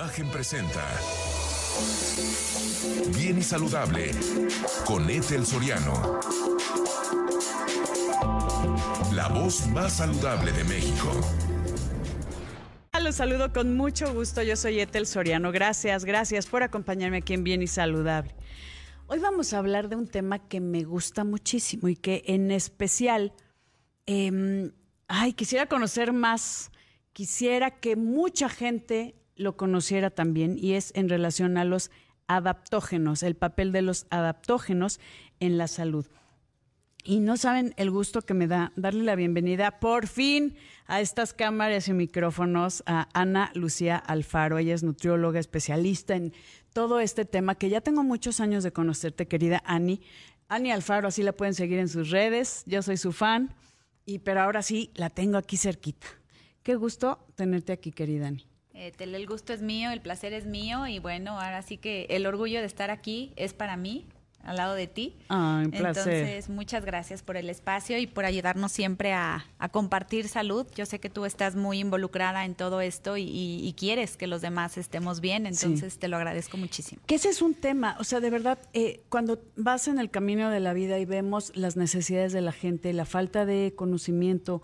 Imagen presenta Bien y Saludable con Ethel Soriano. La voz más saludable de México. Los saludo con mucho gusto. Yo soy Ethel Soriano. Gracias, gracias por acompañarme aquí en Bien y Saludable. Hoy vamos a hablar de un tema que me gusta muchísimo y que en especial, em, ay, quisiera conocer más, quisiera que mucha gente lo conociera también y es en relación a los adaptógenos, el papel de los adaptógenos en la salud. Y no saben el gusto que me da darle la bienvenida por fin a estas cámaras y micrófonos a Ana Lucía Alfaro. Ella es nutrióloga, especialista en todo este tema que ya tengo muchos años de conocerte, querida Ani. Ani Alfaro, así la pueden seguir en sus redes. Yo soy su fan, y pero ahora sí la tengo aquí cerquita. Qué gusto tenerte aquí, querida Ani. Eh, el gusto es mío, el placer es mío y bueno, ahora sí que el orgullo de estar aquí es para mí, al lado de ti. Ah, un placer. Entonces, muchas gracias por el espacio y por ayudarnos siempre a, compartir salud. Yo sé que tú estás muy involucrada en todo esto y, quieres que los demás estemos bien, entonces te lo agradezco muchísimo. Que ese es un tema, o sea, de verdad, eh, cuando vas en el camino de la vida y vemos las necesidades de la gente, la falta de conocimiento,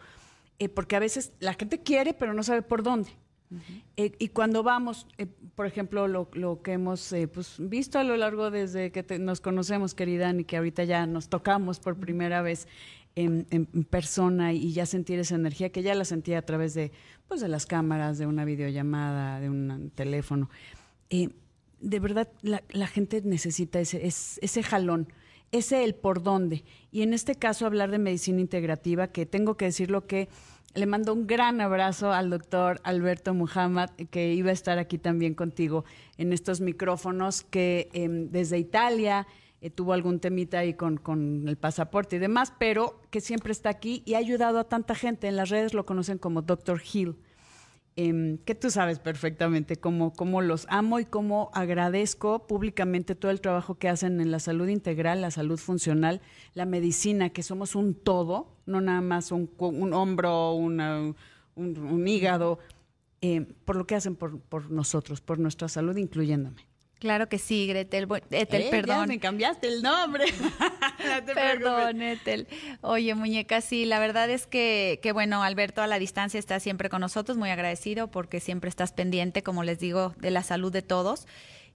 eh, porque a veces la gente quiere, pero no sabe por dónde. Eh, y cuando vamos, eh, por ejemplo, lo, que hemos eh, pues, visto a lo largo desde que nos conocemos, querida, y que ahorita ya nos tocamos por primera vez en, persona y ya sentir esa energía que ya la sentía a través de, pues, de las cámaras, de una videollamada, de un teléfono. de verdad, la, gente necesita ese, ese jalón ese el por dónde. Y en este caso hablar de medicina integrativa, que tengo que decirlo que le mando un gran abrazo al doctor Alberto Muhammad, que iba a estar aquí también contigo en estos micrófonos, que em, desde Italia eh, tuvo algún temita ahí con, con, el pasaporte y demás, pero que siempre está aquí y ha ayudado a tanta gente. En las redes lo conocen como Doctor Hill. Em, que tú sabes perfectamente cómo, cómo los amo y cómo agradezco públicamente todo el trabajo que hacen en la salud integral, la salud funcional, la medicina, que somos un todo, no nada más un, un hombro, un, un, hígado, eh, por lo que hacen por, por nosotros, por nuestra salud, incluyéndome. Claro que sí, Gretel. Etel, eh, perdón. me cambiaste el nombre. perdón, Etel. Oye, muñeca, sí, la verdad es que, que, bueno, Alberto a la distancia está siempre con nosotros, muy agradecido porque siempre estás pendiente, como les digo, de la salud de todos.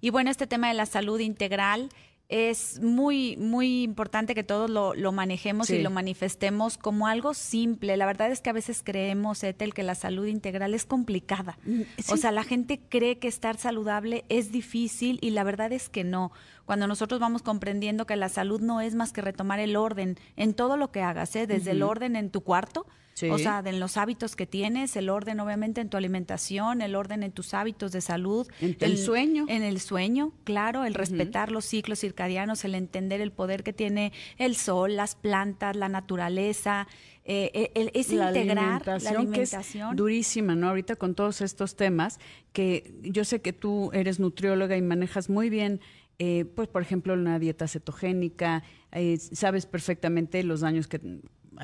Y bueno, este tema de la salud integral es muy, muy importante que todos lo, lo manejemos y lo manifestemos como algo simple. La verdad es que a veces creemos, Ethel, que la salud integral es complicada. Mm, o sea, la gente cree que estar saludable es difícil y la verdad es que no. Cuando nosotros vamos comprendiendo que la salud no es más que retomar el orden en todo lo que hagas, ¿eh? desde el orden en tu cuarto, o sea, en los hábitos que tienes, el orden obviamente en tu alimentación, el orden en tus hábitos de salud. En el, sueño. En el sueño, claro, el respetar los ciclos circadianos, el entender el poder que tiene el sol, las plantas, la naturaleza, eh, eh es la integrar la alimentación. Que es durísima, ¿no? Ahorita con todos estos temas, que yo sé que tú eres nutrióloga y manejas muy bien eh, pues por ejemplo una dieta cetogénica, eh, sabes perfectamente los daños que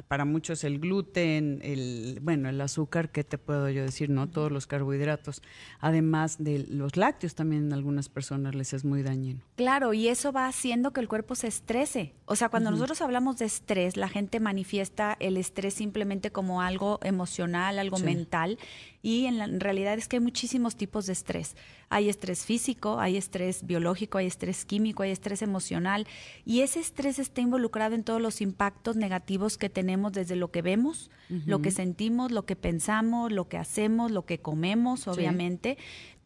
para muchos el gluten, el bueno, el azúcar, ¿qué te puedo yo decir? No, todos los carbohidratos, además de los lácteos también en algunas personas les es muy dañino. Claro, y eso va haciendo que el cuerpo se estrese. O sea, cuando nosotros hablamos de estrés, la gente manifiesta el estrés simplemente como algo emocional, algo mental, y en, en realidad es que hay muchísimos tipos de estrés. Hay estrés físico, hay estrés biológico, hay estrés químico, hay estrés emocional, y ese estrés está involucrado en todos los impactos negativos que tenemos desde lo que vemos, lo que sentimos, lo que pensamos, lo que hacemos, lo que comemos, obviamente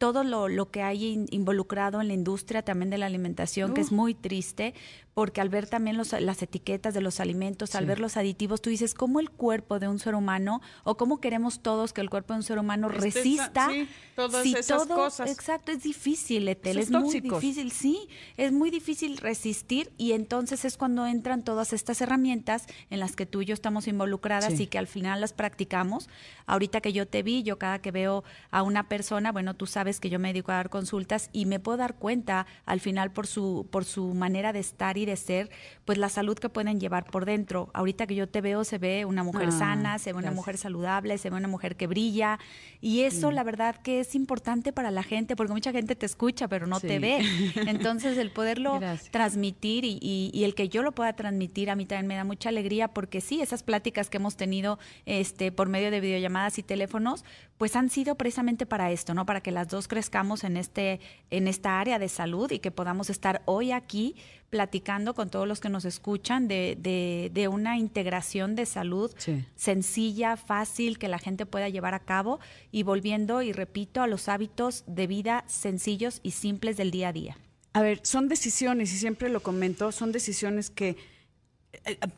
todo lo, lo que hay involucrado en la industria también de la alimentación, que es muy triste, porque al ver también los, las etiquetas de los alimentos, al ver los aditivos, tú dices, ¿cómo el cuerpo de un ser humano, o cómo queremos todos que el cuerpo de un ser humano resista? Sí, todas esas cosas. Exacto, es difícil, Etel, es, muy difícil, sí, es muy difícil resistir y entonces es cuando entran todas estas herramientas en las que tú y yo estamos involucradas y que al final las practicamos. Ahorita que yo te vi, yo cada que veo a una persona, bueno, tú sabes que yo me dedico a dar consultas y me puedo dar cuenta al final por su, por su manera de estar y de ser, pues la salud que pueden llevar por dentro. Ahorita que yo te veo, se ve una mujer ah, sana, se ve una mujer saludable, se ve una mujer que brilla, Y eso, la verdad, que es importante para la gente, porque mucha gente te escucha, pero no te ve. Entonces, el poderlo Gracias. transmitir y, y- y el que yo lo pueda transmitir a mí también me da mucha alegría, porque sí, esas pláticas que hemos tenido este, por medio de videollamadas y teléfonos, pues han sido precisamente para esto, ¿no? Para que las dos crezcamos en, este, en esta área de salud y que podamos estar hoy aquí platicando con todos los que nos escuchan de, de- de una integración de salud Sí. sencilla, fácil, que la gente pueda llevar a cabo y volviendo, y repito, a los hábitos de vida sencillos y simples del día a día. A ver, son decisiones, y siempre lo comento, son decisiones que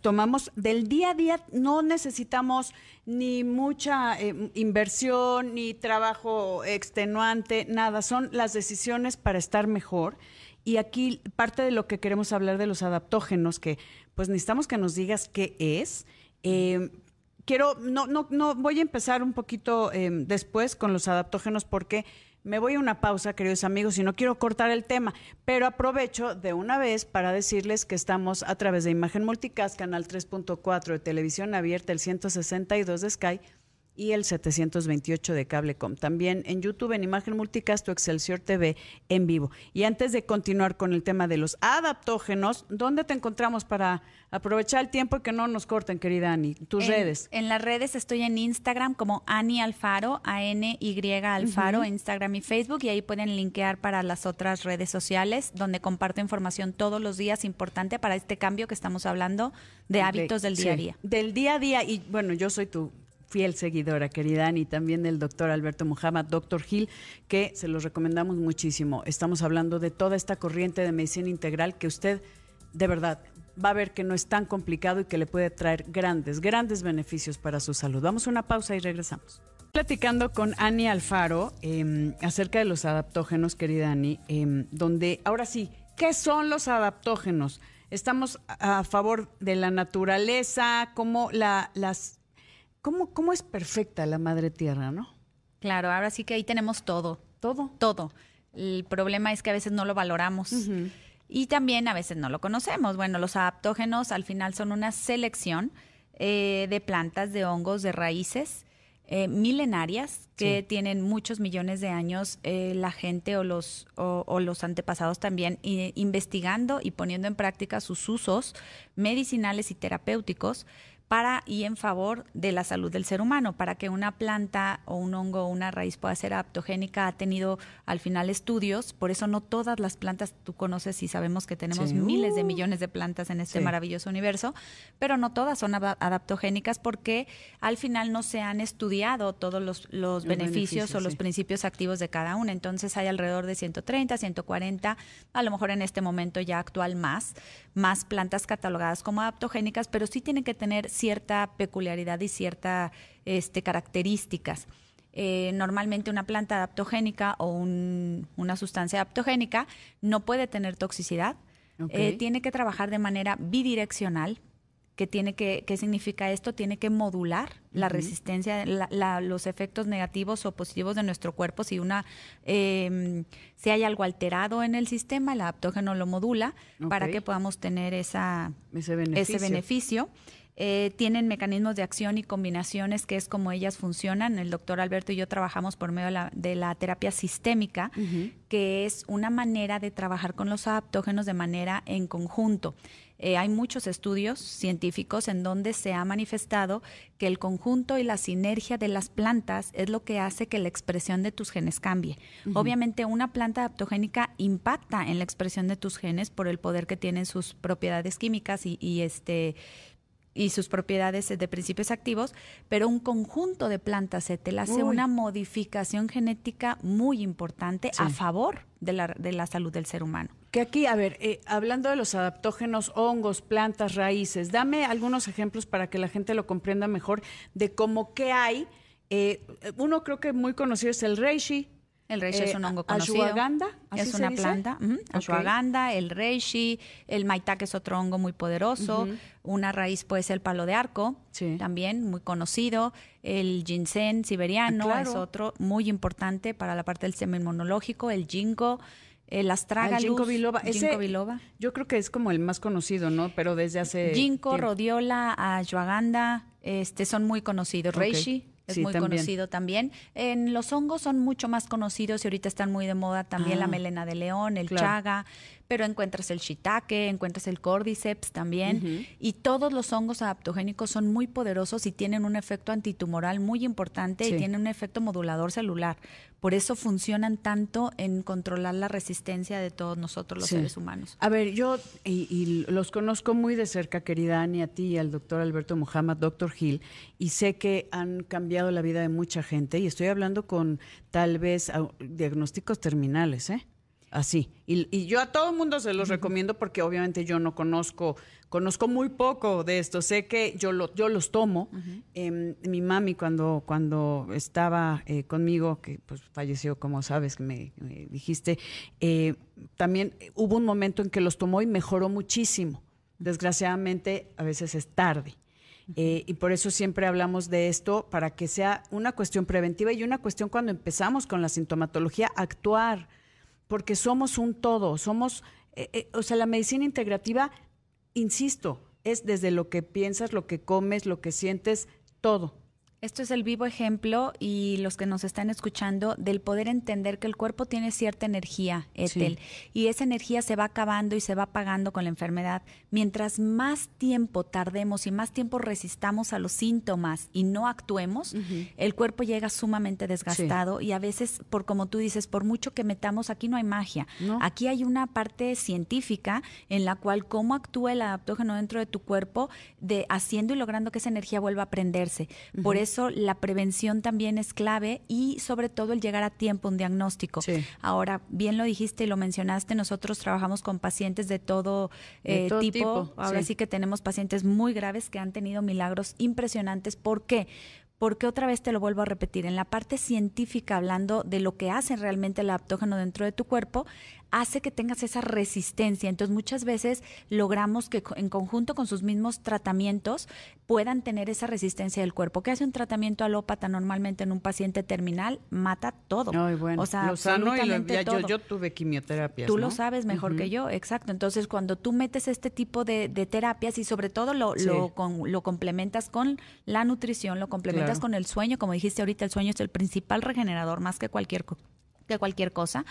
tomamos del día a día, no necesitamos ni mucha eh, inversión, ni trabajo extenuante, nada, son las decisiones para estar mejor. Y aquí parte de lo que queremos hablar de los adaptógenos, que pues necesitamos que nos digas qué es. Eh, quiero, no, no, no, voy a empezar un poquito eh, después con los adaptógenos porque me voy a una pausa, queridos amigos, y no quiero cortar el tema, pero aprovecho de una vez para decirles que estamos a través de Imagen Multicast, canal 3.4 de televisión abierta, el 162 de Sky y el 728 de Cablecom. También en YouTube, en Imagen Multicast o Excelsior TV en vivo. Y antes de continuar con el tema de los adaptógenos, ¿dónde te encontramos para aprovechar el tiempo y que no nos corten, querida Ani? Tus en, redes. En las redes estoy en Instagram como Ani Alfaro, A-N-Y Alfaro, Instagram y Facebook, y ahí pueden linkear para las otras redes sociales, donde comparto información todos los días importante para este cambio que estamos hablando de hábitos del día a día. Del día a día. Y bueno, yo soy tu fiel seguidora, querida Ani, también del doctor Alberto Muhammad, doctor Gil, que se los recomendamos muchísimo. Estamos hablando de toda esta corriente de medicina integral que usted, de verdad, va a ver que no es tan complicado y que le puede traer grandes, grandes beneficios para su salud. Vamos a una pausa y regresamos. Platicando con Ani Alfaro eh, acerca de los adaptógenos, querida Ani, eh, donde ahora sí, ¿qué son los adaptógenos? Estamos a a favor de la naturaleza, cómo la, las, cómo, cómo es perfecta la madre tierra, ¿no? Claro, ahora sí que ahí tenemos todo. Todo. todo. El problema es que a veces no lo valoramos y también a veces no lo conocemos. Bueno, los adaptógenos al final son una selección eh, de plantas, de hongos, de raíces eh, milenarias que Sí. tienen muchos millones de años eh, la gente o los, o, o los antepasados también investigando y poniendo en práctica sus usos medicinales y terapéuticos para y en favor de la salud del ser humano. Para que una planta o un hongo o una raíz pueda ser adaptogénica ha tenido al final estudios, por eso no todas las plantas tú conoces y sabemos que tenemos Sí. miles de Uh. millones de plantas en este Sí. maravilloso universo, pero no todas son ada- adaptogénicas porque al final no se han estudiado todos los, los beneficios, o los sí. principios activos de cada una. Entonces hay alrededor de 130, 140, a lo mejor en este momento ya actual más, más plantas catalogadas como adaptogénicas, pero sí tienen que tener cierta peculiaridad y cierta este, características. Eh, normalmente una planta adaptogénica o un- una sustancia adaptogénica no puede tener toxicidad, eh, tiene que trabajar de manera bidireccional. ¿Qué, tiene que, ¿Qué significa esto? Tiene que modular la resistencia, la- la- los efectos negativos o positivos de nuestro cuerpo. Si, una, eh, si hay algo alterado en el sistema, el adaptógeno lo modula para que podamos tener esa, Ese beneficio. ese beneficio. Eh, tienen mecanismos de acción y combinaciones que es como ellas funcionan. El doctor Alberto y yo trabajamos por medio de la, de la terapia sistémica, que es una manera de trabajar con los adaptógenos de manera en conjunto. Eh, hay muchos estudios científicos en donde se ha manifestado que el conjunto y la sinergia de las plantas es lo que hace que la expresión de tus genes cambie. Obviamente una planta adaptogénica impacta en la expresión de tus genes por el poder que tienen sus propiedades químicas y, y este y sus propiedades de principios activos, pero un conjunto de plantas se te hace Uy. una modificación genética muy importante a favor de la, de la salud del ser humano. Que aquí, a ver, eh, hablando de los adaptógenos, hongos, plantas, raíces, dame algunos ejemplos para que la gente lo comprenda mejor de cómo qué hay. Eh, uno creo que muy conocido es el reishi. El reishi Eh, es un hongo conocido. ashwagandha, ¿así es se una dice? planta. Ashwagandha, el reishi, el maitake es otro hongo muy poderoso. Una raíz puede ser el palo de arco, Sí. también muy conocido. El ginseng siberiano Ah, claro. es otro muy importante para la parte del sistema inmunológico. El ginkgo, el astragalus. Al ginkgo biloba. Ese, ginkgo biloba. Yo creo que es como el más conocido, ¿no? Pero desde hace Ginkgo, tiempo. rodiola, ashwagandha, este, son muy conocidos. Reishi, es muy conocido también. En los hongos son mucho más conocidos y ahorita están muy de moda también la ah. melena de león, el chaga, pero encuentras el shiitake, encuentras el cordyceps también. Y todos los hongos adaptogénicos son muy poderosos y tienen un efecto antitumoral muy importante y tienen un efecto modulador celular. Por eso funcionan tanto en controlar la resistencia de todos nosotros los seres humanos. A ver, yo y, los conozco muy de cerca, querida Ani, a ti y al doctor Alberto Muhammad, doctor Gil, y sé que han cambiado la vida de mucha gente y estoy hablando con tal vez diagnósticos terminales, ¿eh? Así. Y, yo a todo el mundo se los recomiendo porque obviamente yo no conozco, conozco muy poco de esto. Sé que yo, lo, yo los tomo. Em, mi mami cuando, cuando estaba eh, conmigo, que pues falleció, como sabes, que me, dijiste, eh, también hubo un momento en que los tomó y mejoró muchísimo. Desgraciadamente, a veces es tarde. Eh, y por eso siempre hablamos de esto para que sea una cuestión preventiva y una cuestión cuando empezamos con la sintomatología, actuar porque somos un todo, somos, eh, eh, o sea, la medicina integrativa, insisto, es desde lo que piensas, lo que comes, lo que sientes, todo. Esto es el vivo ejemplo y los que nos están escuchando del poder entender que el cuerpo tiene cierta energía, Etel, y esa energía se va acabando y se va apagando con la enfermedad. Mientras más tiempo tardemos y más tiempo resistamos a los síntomas y no actuemos, el cuerpo llega sumamente desgastado y a veces, por como tú dices, por mucho que metamos, aquí no hay magia. Aquí hay una parte científica en la cual cómo actúa el adaptógeno dentro de tu cuerpo, de haciendo y logrando que esa energía vuelva a prenderse. Por eso la prevención también es clave y sobre todo el llegar a tiempo un diagnóstico. Ahora, bien lo dijiste y lo mencionaste, nosotros trabajamos con pacientes de todo, eh, tipo. Ahora sí. que tenemos pacientes muy graves que han tenido milagros impresionantes. ¿Por qué? porque otra vez te lo vuelvo a repetir, en la parte científica, hablando de lo que hace realmente el adaptógeno dentro de tu cuerpo, hace que tengas esa resistencia. Entonces muchas veces logramos que en conjunto con sus mismos tratamientos puedan tener esa resistencia del cuerpo. ¿Qué hace un tratamiento alópata normalmente en un paciente terminal? Mata todo. o sea, lo sano y lo, Yo, yo, tuve quimioterapia. Tú lo sabes mejor que yo, exacto. Entonces cuando tú metes este tipo de, terapias y sobre todo lo, lo, complementas con la nutrición, lo complementas con el sueño, como dijiste ahorita, el sueño es el principal regenerador más que cualquier, que cualquier cosa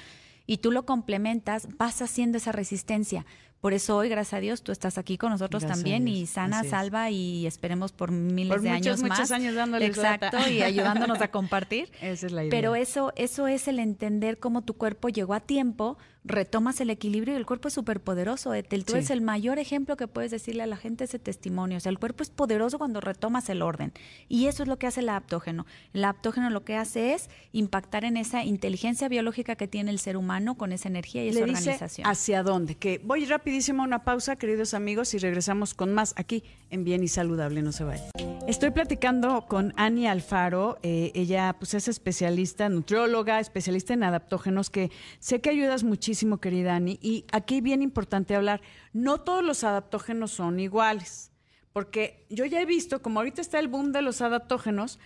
y tú lo complementas, vas haciendo esa resistencia. Por eso hoy, gracias a Dios, tú estás aquí con nosotros también y sana, salva y esperemos por miles de años más. Muchos años dándole Exacto, y ayudándonos a compartir. Esa es la idea. Pero eso, eso es el entender cómo tu cuerpo llegó a tiempo retomas el equilibrio y el cuerpo es súper poderoso. Etel, tú es el mayor ejemplo que puedes decirle a la gente ese testimonio. O sea, el cuerpo es poderoso cuando retomas el orden. Y eso es lo que hace el aptógeno. El aptógeno lo que hace es impactar en esa inteligencia biológica que tiene el ser humano con esa energía y esa organización. ¿Hacia dónde? Que voy rapidísimo una pausa, queridos amigos, y regresamos con más aquí en Bien y Saludable. No se vayan. Estoy platicando con Ani Alfaro. Eh, ella pues es especialista, nutrióloga, especialista en adaptógenos, que sé que ayudas muchísimo querida Ani. Y aquí bien importante hablar, no todos los adaptógenos son iguales, porque yo ya he visto, como ahorita está el boom de los adaptógenos,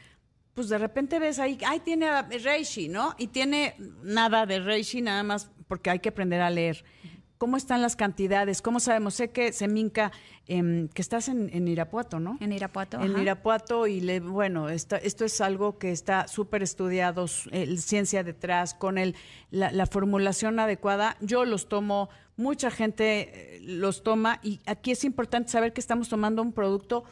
pues de repente ves ahí, ay, tiene reishi, ¿no? Y tiene nada de reishi, nada más porque hay que aprender a leer. ¿Cómo están las cantidades? ¿Cómo sabemos? Sé que Seminca, eh, que estás en, Irapuato, ¿no? En Irapuato. En Irapuato y le, bueno, esto es algo que está súper estudiado, ciencia detrás, con el, la, formulación adecuada. Yo los tomo, mucha gente eh, los toma y aquí es importante saber que estamos tomando un producto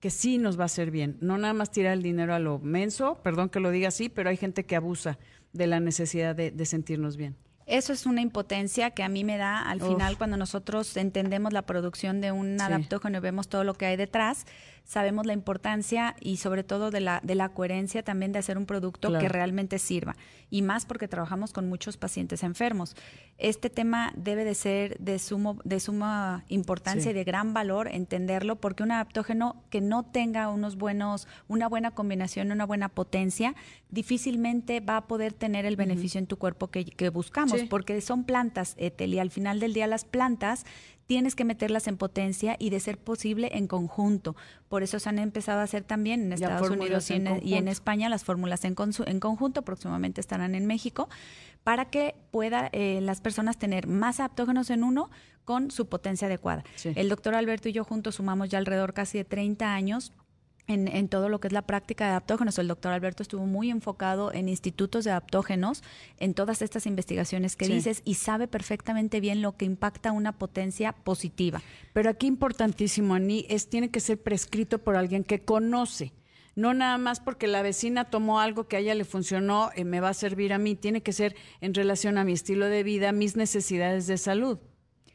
que sí nos va a hacer bien. No nada más tirar el dinero a lo menso, perdón que lo diga así, pero hay gente que abusa de la necesidad de sentirnos bien. Eso es una impotencia que a mí me da al final cuando nosotros entendemos la producción de un adaptógeno y vemos todo lo que hay detrás sabemos la importancia y sobre todo de la, de la coherencia también de hacer un producto que realmente sirva. Y más porque trabajamos con muchos pacientes enfermos. Este tema debe de ser de, sumo, de suma importancia y de gran valor entenderlo porque un adaptógeno que no tenga unos buenos, una buena combinación, una buena potencia, difícilmente va a poder tener el beneficio en tu cuerpo que, buscamos, porque son plantas, Etel, y al final del día las plantas tienes que meterlas en potencia y de ser posible en conjunto. Por eso se han empezado a hacer también en Estados Unidos y en, España las fórmulas en, en, conjunto, próximamente estarán en México, para que pueda eh, las personas tener más aptógenos en uno con su potencia adecuada. El doctor Alberto y yo juntos sumamos ya alrededor casi de 30 años en, todo lo que es la práctica de adaptógenos. El doctor Alberto estuvo muy enfocado en institutos de adaptógenos, en todas estas investigaciones que dices, y sabe perfectamente bien lo que impacta una potencia positiva. Pero aquí importantísimo, Ani, es tiene que ser prescrito por alguien que conoce. No nada más porque la vecina tomó algo que a ella le funcionó, y eh, me va a servir a mí. Tiene que ser en relación a mi estilo de vida, mis necesidades de salud.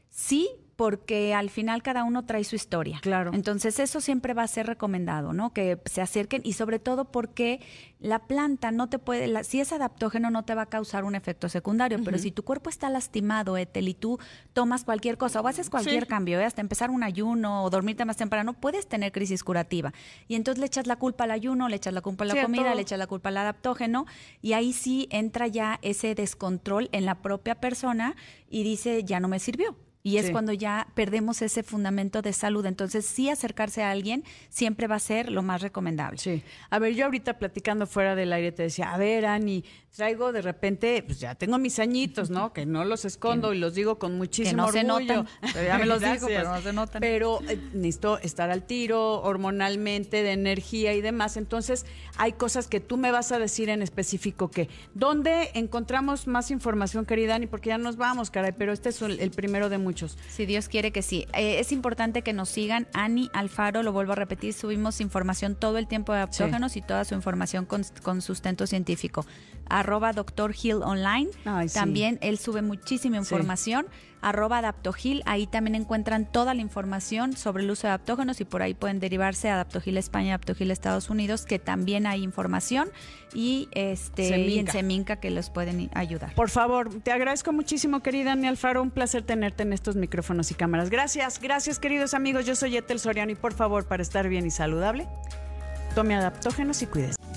Sí, porque al final cada uno trae su historia. Claro. Entonces eso siempre va a ser recomendado, ¿no? Que se acerquen y sobre todo porque la planta no te puede, si es adaptógeno no te va a causar un efecto secundario, pero si tu cuerpo está lastimado, Etel, y tú tomas cualquier cosa o haces cualquier cambio, ¿eh? hasta empezar un ayuno o dormirte más temprano, puedes tener crisis curativa. Y entonces le echas la culpa al ayuno, le echas la culpa a la comida, le echas la culpa al adaptógeno y ahí sí entra ya ese descontrol en la propia persona y dice, ya no me sirvió. Y es cuando ya perdemos ese fundamento de salud. Entonces, sí acercarse a alguien siempre va a ser lo más recomendable. Sí. A ver, yo ahorita platicando fuera del aire te decía, a ver, Ani, traigo de repente, pues ya tengo mis añitos, ¿no? Que no los escondo y los digo con muchísimo que no Se notan. ya me los digo, pero no se notan. Pero eh, necesito estar al tiro hormonalmente, de energía y demás. Entonces, hay cosas que tú me vas a decir en específico que, ¿dónde encontramos más información, querida Ani? Porque ya nos vamos, caray, pero este es el primero de muchos si Dios quiere que sí. Eh, es importante que nos sigan. Ani Alfaro, lo vuelvo a repetir, subimos información todo el tiempo de adaptógenos y toda su información con, sustento científico. Arroba Hill Online. también él sube muchísima información arroba Adaptogil. Ahí también encuentran toda la información sobre el uso de adaptógenos y por ahí pueden derivarse a Adaptogil España, Adaptogil Estados Unidos, que también hay información y este en Seminca que los pueden ayudar. Por favor, te agradezco muchísimo, querida Ani Alfaro. Un placer tenerte en estos micrófonos y cámaras. Gracias, gracias, queridos amigos. Yo soy Etel Soriano y por favor, para estar bien y saludable, tome adaptógenos y cuídese.